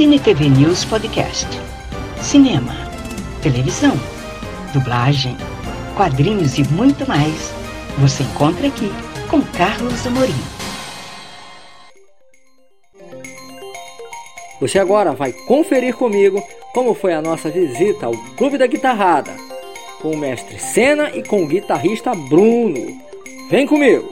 Cine TV News Podcast. Cinema, televisão, dublagem, quadrinhos e muito mais. Você encontra aqui com Carlos Amorim. Você agora vai conferir comigo como foi a nossa visita ao Clube da Guitarrada, com o mestre Senna e com o guitarrista Bruno. Vem comigo!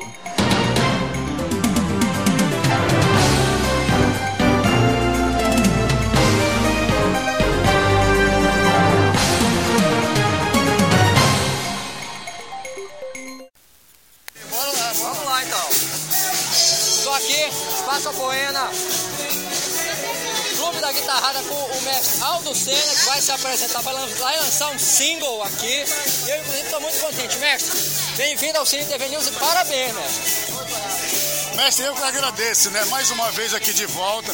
Poena, Clube da Guitarrada com o mestre Aldo Senna, que vai se apresentar, vai lançar um single aqui. Eu, inclusive, estou muito contente. Mestre, bem-vindo ao Cine TV News e parabéns, mestre. Mestre, eu que agradeço, né? Mais uma vez aqui de volta.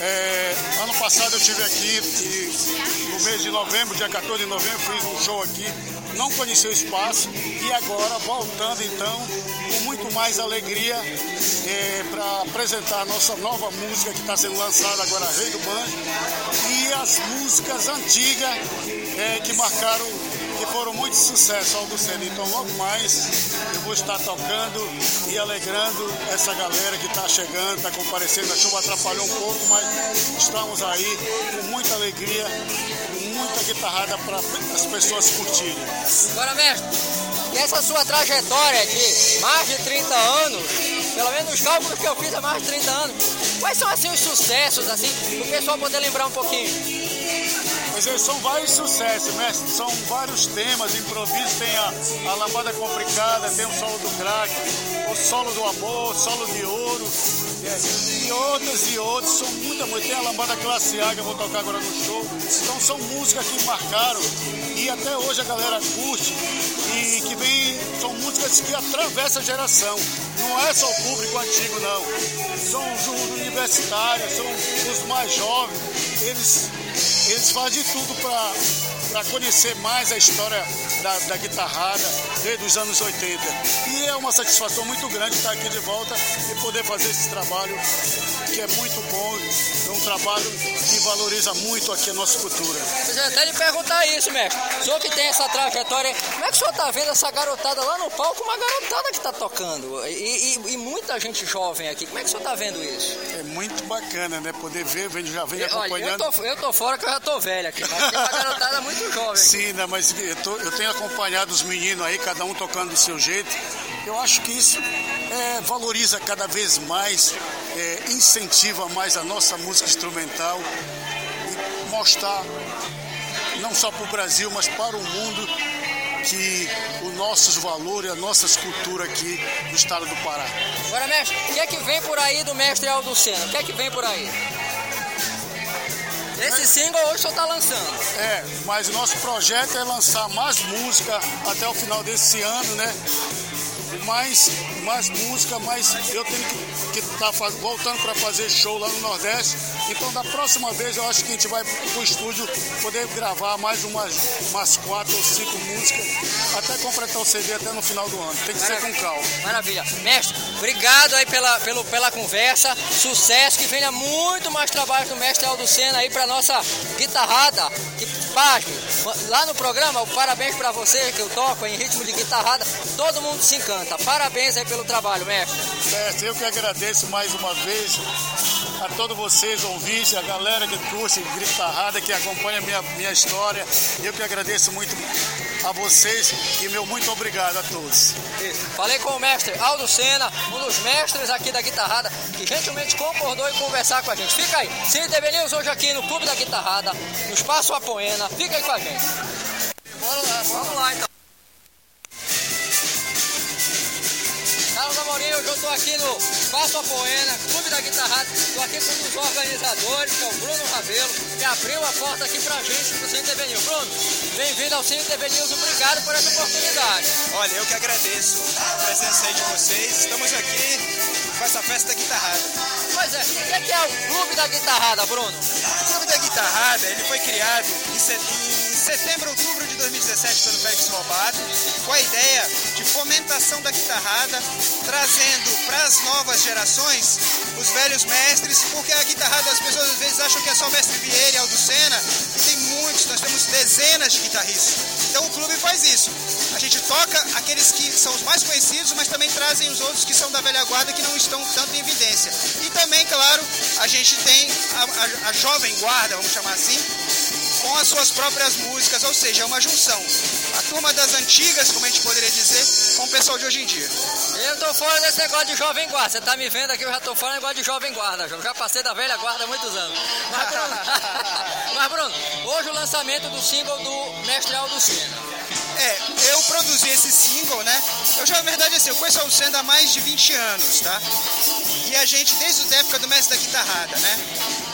É, ano passado eu estive aqui e no mês de novembro, dia 14 de novembro, fiz um show aqui não conhecia o espaço e agora voltando então com muito mais alegria é, apresentar a nossa nova música que está sendo lançada agora, Rei do Banjo, e as músicas antigas é, que marcaram, que foram muito sucesso ao Luceno. Então logo mais eu vou estar tocando e alegrando essa galera que está chegando, está comparecendo. A chuva atrapalhou um pouco, mas estamos aí com muita alegria muita guitarrada para as pessoas curtirem. Agora, mestre, e essa sua trajetória de mais de 30 anos, pelo menos os cálculos que eu fiz há mais de 30 anos, quais são assim os sucessos, assim, o pessoal poder lembrar um pouquinho? Pois é, são vários sucessos, mestre. São vários temas, improviso, tem a, a lambada complicada, tem o solo do crack, o solo do amor, o solo de ouro, e outros e outros, são muita música. Tem a lambada classe A que eu vou tocar agora no show. Então são músicas que marcaram e até hoje a galera curte e que vem, são músicas que atravessam a geração. Não é só o público antigo, não. São os universitários, são os mais jovens. Eles, eles fazem tudo para conhecer mais a história da, da guitarrada desde os anos 80. E é uma satisfação muito grande estar aqui de volta e poder fazer esse trabalho que é muito bom, é um trabalho que valoriza muito aqui a nossa cultura. Pois é, até lhe perguntar isso, mestre. O senhor que tem essa trajetória, como é que o senhor está vendo essa garotada lá no palco, uma garotada que está tocando? E, e, e, muita gente jovem aqui, como é que o senhor está vendo isso? É muito bacana, né? Poder ver, já vem acompanhando. Olha, eu tô, eu tô fora que eu já tô velho aqui, mas tem uma garotada muito. Sim, né, mas eu, tô, eu tenho acompanhado os meninos aí, cada um tocando do seu jeito. Eu acho que isso é, valoriza cada vez mais, é, incentiva mais a nossa música instrumental e mostrar, não só para o Brasil, mas para o mundo, que os nossos valores, as nossas culturas aqui no estado do Pará. Agora, mestre, o que é que vem por aí do mestre Aldo Senna? O que é que vem por aí? Esse single hoje o senhor está lançando. É, mas o nosso projeto é lançar mais música até o final desse ano, né? Mais, mais música, mais eu tenho que estar tá voltando para fazer show lá no Nordeste. Então da próxima vez eu acho que a gente vai para o estúdio poder gravar mais umas, umas quatro ou cinco músicas até completar o CD até no final do ano. Tem que Maravilha. ser com calma. Maravilha. Mestre, obrigado aí pela, pelo, pela conversa. Sucesso, que venha muito mais trabalho do mestre Aldo Senna aí para nossa guitarrada. Que, lá no programa, parabéns para você que eu toco em ritmo de guitarrada. Todo mundo se encanta. Parabéns aí pelo trabalho, mestre. Mestre, eu que agradeço mais uma vez a todos vocês, ouvintes, a galera que curte Gritarrada, que acompanha minha, minha história. Eu que agradeço muito a vocês e meu muito obrigado a todos. Falei com o mestre Aldo Sena, um dos mestres aqui da guitarrada, que gentilmente concordou em conversar com a gente. Fica aí, Cine TV News hoje aqui no Clube da Guitarrada, no Espaço Apoena. Fica aí com a gente. Bora lá, vamos lá então. Estou aqui no Espaço Apoena, Clube da Guitarrada. Estou aqui com um dos organizadores, que é o Bruno Ravelo, que abriu a porta aqui pra gente do Cine TV News. Bruno, bem-vindo ao Cine TV News, obrigado por essa oportunidade. Olha, eu que agradeço a presença aí de vocês. Estamos aqui com essa festa da guitarrada. Pois é, o que é, é o Clube da Guitarrada, Bruno? O Clube da Guitarrada, ele foi criado em setembro, outubro de 2017 pelo Félix Robato, com a ideia de fomentação da guitarrada, trazendo para as novas gerações os velhos mestres, porque a guitarrada as pessoas às vezes acham que é só o mestre Vieira e Aldo Senna, e tem muitos, nós temos dezenas de guitarristas. Então o clube faz isso. A gente toca aqueles que são os mais conhecidos, mas também trazem os outros que são da velha guarda que não estão tanto em evidência. E também, claro, a gente tem a, a, a jovem guarda, vamos chamar assim, com as suas próprias músicas, ou seja, é uma junção. Turma das antigas, como a gente poderia dizer, com o pessoal de hoje em dia. Eu tô fora desse negócio de jovem guarda. Você tá me vendo aqui, eu já tô fora do negócio de jovem guarda. Eu já passei da velha guarda há muitos anos. Mas Bruno, mas, Bruno hoje o lançamento do single do Mestre Aldo Senna. É, eu produzi esse single, né? Eu já, na verdade, assim, eu conheço o Senna há mais de 20 anos, tá? E a gente, desde a época do Mestre da Guitarrada, né?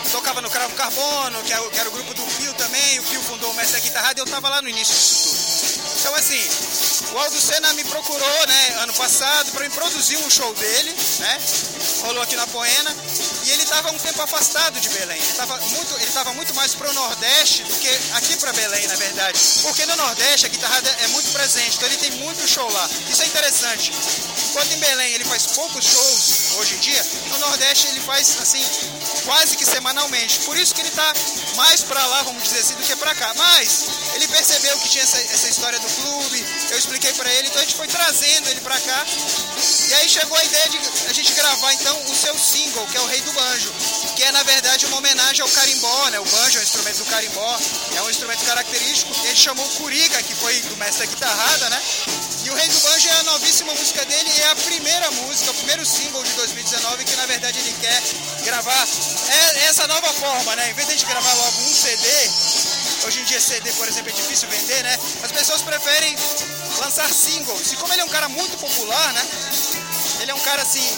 tocava no Cravo Carbono, que era, que era o grupo do Pio também, o Pio fundou o Mestre da Guitarrada e eu tava lá no início disso tudo. Então assim, o Aldo Senna me procurou, né, ano passado, para produzir um show dele, né? Rolou aqui na Poena. E ele estava um tempo afastado de Belém. Ele estava muito, ele tava muito mais pro Nordeste do que aqui para Belém, na verdade. Porque no Nordeste a guitarrada é muito presente, então ele tem muito show lá. Isso é interessante. Enquanto em Belém ele faz poucos shows hoje em dia, no Nordeste ele faz assim quase que semanalmente. Por isso que ele está mais para lá, vamos dizer assim, do que para cá. Mas ele percebeu que tinha essa, essa história do clube, eu expliquei para ele, então a gente foi trazendo ele para cá. E aí chegou a ideia de a gente gravar então o seu single, que é o Rei do Banjo, que é na verdade uma homenagem ao carimbó, né? O banjo é um instrumento do carimbó, é um instrumento característico. Ele chamou o Curiga, que foi do mestre da guitarrada, né? E o Rei do Banjo é a novíssima música dele é a primeira música, o primeiro single de 2019 que na verdade ele quer gravar é essa nova forma, né? Em vez de a gente gravar logo um CD, hoje em dia CD, por exemplo, é difícil vender, né? As pessoas preferem lançar singles. E como ele é um cara muito popular, né? Ele é um cara assim,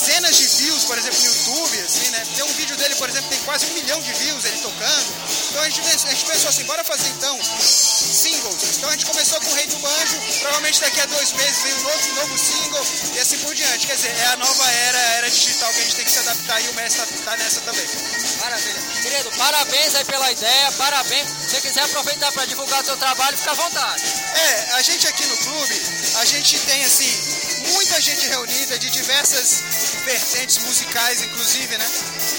dezenas de views, por exemplo, no YouTube, assim, né? Tem um vídeo dele, por exemplo, tem quase um milhão de views ele tocando. Então a gente, a gente pensou assim, bora fazer então singles. Então a gente começou com o Rei do Banjo, provavelmente daqui a dois meses vem um novo, novo single e assim por diante. Quer dizer, é a nova era, a era digital que a gente tem que se adaptar e o mestre tá, tá nessa também. Maravilha. Querido, parabéns aí pela ideia, parabéns. Se você quiser aproveitar para divulgar o seu trabalho, fica à vontade. É, a gente aqui no clube, a gente tem assim, muita gente reunida de diversas vertentes musicais, inclusive, né?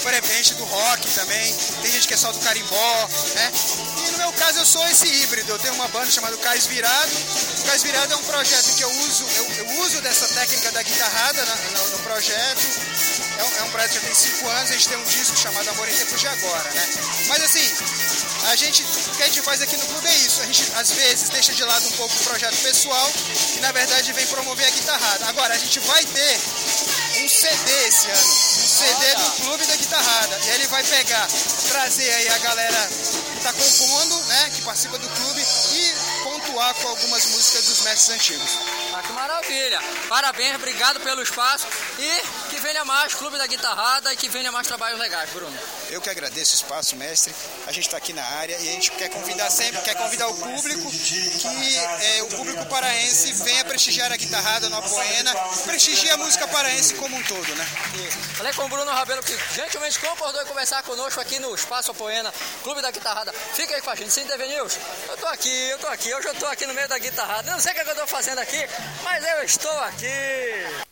Por exemplo, do rock também, tem gente que é só do carimbó, né? E no meu caso eu sou esse híbrido, eu tenho uma banda chamada Cais Virado. O Cais Virado é um projeto que eu uso, eu, eu uso dessa técnica da guitarrada no, no projeto. É um, é um projeto que tem cinco anos, a gente tem um disco chamado Amor em Tempos de Agora, né? Mas assim, a gente, o que a gente faz aqui no clube é isso. A gente às vezes deixa de lado um pouco o projeto pessoal e na verdade vem promover a guitarrada. Agora a gente vai ter um CD esse ano, um CD do clube da guitarrada. E aí ele vai pegar, trazer aí a galera que está compondo, né, que participa do clube e pontuar com algumas músicas dos mestres antigos. Ah, que maravilha! Parabéns, obrigado pelo espaço e venha mais Clube da Guitarrada e que venha mais trabalhos legais, Bruno. Eu que agradeço o espaço, mestre. A gente está aqui na área e a gente quer convidar sempre, quer convidar o público que é, o público paraense venha prestigiar a guitarrada no Apoena, prestigie a música paraense como um todo, né? Falei com o Bruno Rabelo que gentilmente concordou em conversar conosco aqui no Espaço Apoena, Clube da Guitarrada. Fica aí com a gente, sem TV News. Eu tô aqui, eu tô aqui, hoje eu tô aqui no meio da guitarrada. Eu não sei o que eu tô fazendo aqui, mas eu estou aqui.